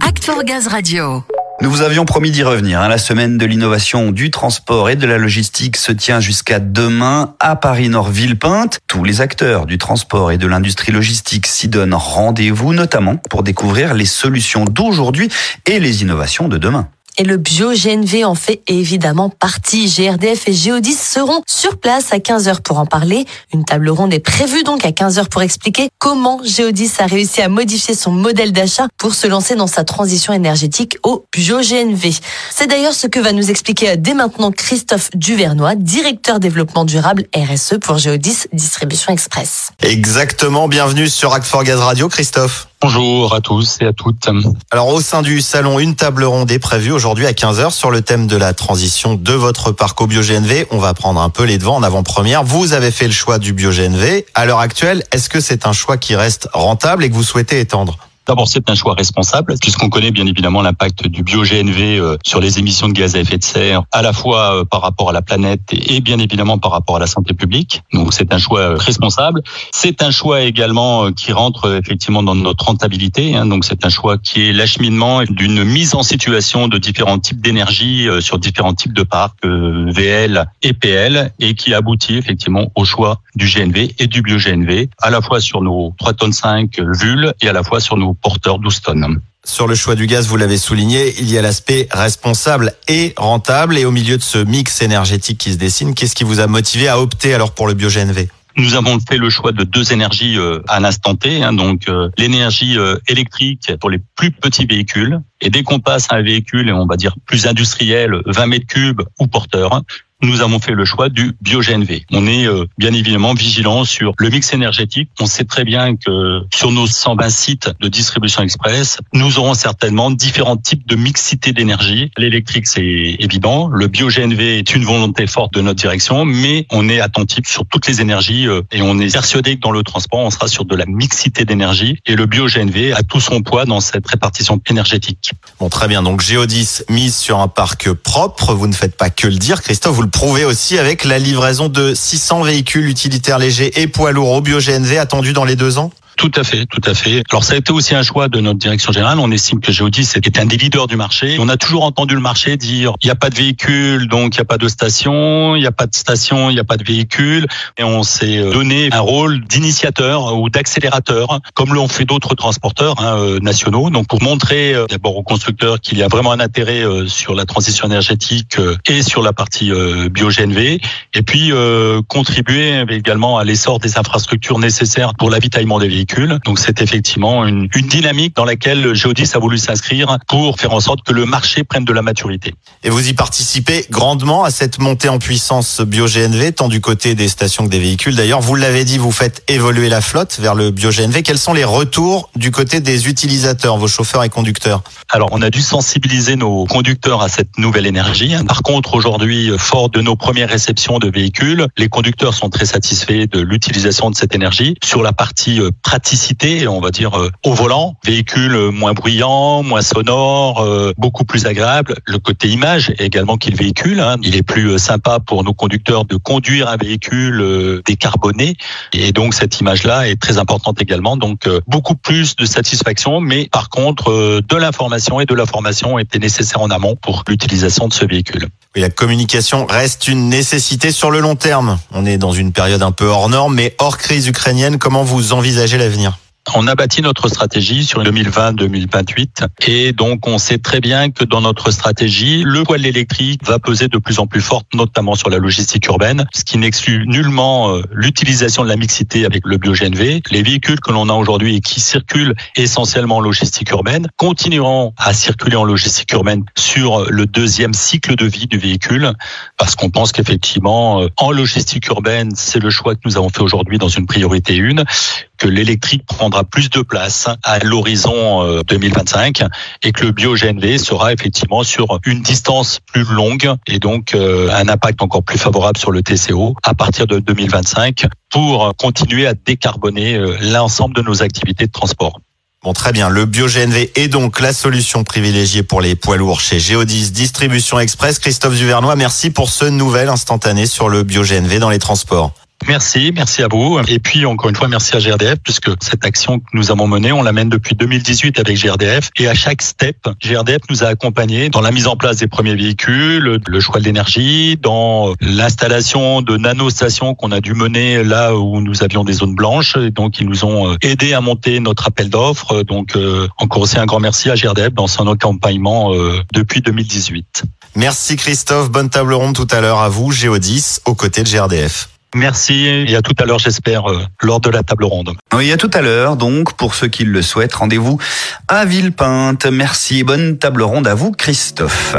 Act for Gaz Radio. Nous vous avions promis d'y revenir. hein. La semaine de l'innovation du transport et de la logistique se tient jusqu'à demain à Paris-Nord-Villepinte. Tous les acteurs du transport et de l'industrie logistique s'y donnent rendez-vous, notamment pour découvrir les solutions d'aujourd'hui et les innovations de demain. Et le bio-GNV en fait évidemment partie. GRDF et Géodis seront sur place à 15h pour en parler. Une table ronde est prévue donc à 15h pour expliquer comment Géodis a réussi à modifier son modèle d'achat pour se lancer dans sa transition énergétique au bio-GNV. C'est d'ailleurs ce que va nous expliquer dès maintenant Christophe Duvernois, directeur développement durable RSE pour Géodis Distribution Express. Exactement, bienvenue sur Act for Gaz Radio, Christophe. Bonjour à tous et à toutes. Alors au sein du salon, une table ronde est prévue aujourd'hui à 15h sur le thème de la transition de votre parc au bio-GNV. On va prendre un peu les devants en avant-première. Vous avez fait le choix du bio-GNV. À l'heure actuelle, est-ce que c'est un choix qui reste rentable et que vous souhaitez étendre? D'abord, c'est un choix responsable, puisqu'on connaît bien évidemment l'impact du bio-GNV euh, sur les émissions de gaz à effet de serre, à la fois euh, par rapport à la planète et bien évidemment par rapport à la santé publique. Donc, c'est un choix euh, responsable. C'est un choix également qui rentre effectivement dans notre rentabilité. hein. Donc, c'est un choix qui est l'acheminement d'une mise en situation de différents types d'énergie sur différents types de parcs, VL et PL, et qui aboutit effectivement au choix du GNV et du bio-GNV, à la fois sur nos 3 tonnes 5 VUL et à la fois sur nos porteurs 12 tonnes. Sur le choix du gaz, vous l'avez souligné, il y a l'aspect responsable et rentable. Et au milieu de ce mix énergétique qui se dessine, qu'est-ce qui vous a motivé à opter alors pour le bio-GNV Nous avons fait le choix de deux énergies euh, à l'instant T, hein, donc euh, l'énergie euh, électrique pour les plus petits véhicules. Et dès qu'on passe à un véhicule, on va dire plus industriel, 20 mètres cubes ou porteur, nous avons fait le choix du bio-GNV. On est euh, bien évidemment vigilant sur le mix énergétique. On sait très bien que sur nos 120 sites de distribution express, nous aurons certainement différents types de mixité d'énergie. L'électrique, c'est évident. Le bio-GNV est une volonté forte de notre direction, mais on est attentif sur toutes les énergies euh, et on est persuadé que dans le transport, on sera sur de la mixité d'énergie et le bio-GNV a tout son poids dans cette répartition énergétique. Bon, très bien. Donc Géodis mise sur un parc propre. Vous ne faites pas que le dire, Christophe. Vous le aussi avec la livraison de 600 véhicules utilitaires légers et poids lourds au bio-GNV attendus dans les deux ans. Tout à fait, tout à fait. Alors ça a été aussi un choix de notre direction générale. On estime que Géodis est un des leaders du marché. On a toujours entendu le marché dire il n'y a pas de véhicule, donc il n'y a pas de station, il n'y a pas de station, il n'y a pas de véhicule. Et on s'est donné un rôle d'initiateur ou d'accélérateur, comme l'ont fait d'autres transporteurs hein, euh, nationaux. Donc pour montrer euh, d'abord aux constructeurs qu'il y a vraiment un intérêt euh, sur la transition énergétique euh, et sur la partie euh, bio-GNV, et puis euh, contribuer également à l'essor des infrastructures nécessaires pour l'avitaillement des véhicules. Donc c'est effectivement une, une dynamique dans laquelle Geodis a voulu s'inscrire pour faire en sorte que le marché prenne de la maturité. Et vous y participez grandement à cette montée en puissance bio-GNV, tant du côté des stations que des véhicules. D'ailleurs, vous l'avez dit, vous faites évoluer la flotte vers le bio-GNV. Quels sont les retours du côté des utilisateurs, vos chauffeurs et conducteurs? Alors, on a dû sensibiliser nos conducteurs à cette nouvelle énergie. Par contre, aujourd'hui, fort de nos premières réceptions de véhicules, les conducteurs sont très satisfaits de l'utilisation de cette énergie. Sur la partie euh, praticité, on va dire euh, au volant, véhicule moins bruyant, moins sonore, euh, beaucoup plus agréable. Le côté image également qu'il véhicule, hein. il est plus euh, sympa pour nos conducteurs de conduire un véhicule euh, décarboné. Et donc cette image-là est très importante également. Donc euh, beaucoup plus de satisfaction, mais par contre de l'information et de la formation était nécessaire en amont pour l'utilisation de ce véhicule. Oui, la communication reste une nécessité sur le long terme. On est dans une période un peu hors norme, mais hors crise ukrainienne, comment vous envisagez l'avenir? On a bâti notre stratégie sur 2020-2028 et donc on sait très bien que dans notre stratégie, le poids de l'électrique va peser de plus en plus fort, notamment sur la logistique urbaine, ce qui n'exclut nullement euh, l'utilisation de la mixité avec le bio-GNV. Les véhicules que l'on a aujourd'hui et qui circulent essentiellement en logistique urbaine continueront à circuler en logistique urbaine sur le deuxième cycle de vie du véhicule parce qu'on pense qu'effectivement, euh, en logistique urbaine, c'est le choix que nous avons fait aujourd'hui dans une priorité une que l'électrique prendra plus de place à l'horizon euh, 2025 et que le bio-GNV sera effectivement sur une distance plus longue et donc euh, un impact encore plus favorable sur le TCO à partir de 2025 pour continuer à décarboner euh, l'ensemble de nos activités de transport. Bon, très bien. Le bio-GNV est donc la solution privilégiée pour les poids lourds chez Géodis Distribution Express. Christophe Duvernois, merci pour ce nouvel instantané sur le bio-GNV dans les transports. Merci, merci à vous. Et puis encore une fois, merci à GRDF puisque cette action que nous avons menée, on la mène depuis 2018 avec GRDF et à chaque step, GRDF nous a accompagnés dans la mise en place des premiers véhicules, le choix de l'énergie, dans l'installation de nanostations qu'on a dû mener là où nous avions des zones blanches. Et donc ils nous ont euh, aidé à monter notre appel d'offres. Donc euh, encore aussi un grand merci à GRDF dans son accompagnement euh, depuis 2018. Merci Christophe, bonne table ronde tout à l'heure à vous, Géodis, aux côtés de GRDF. Merci et à tout à l'heure, j'espère, euh, lors de la table ronde. Oui, à tout à l'heure, donc, pour ceux qui le souhaitent, rendez-vous à Villepinte. Merci et bonne table ronde à vous, Christophe.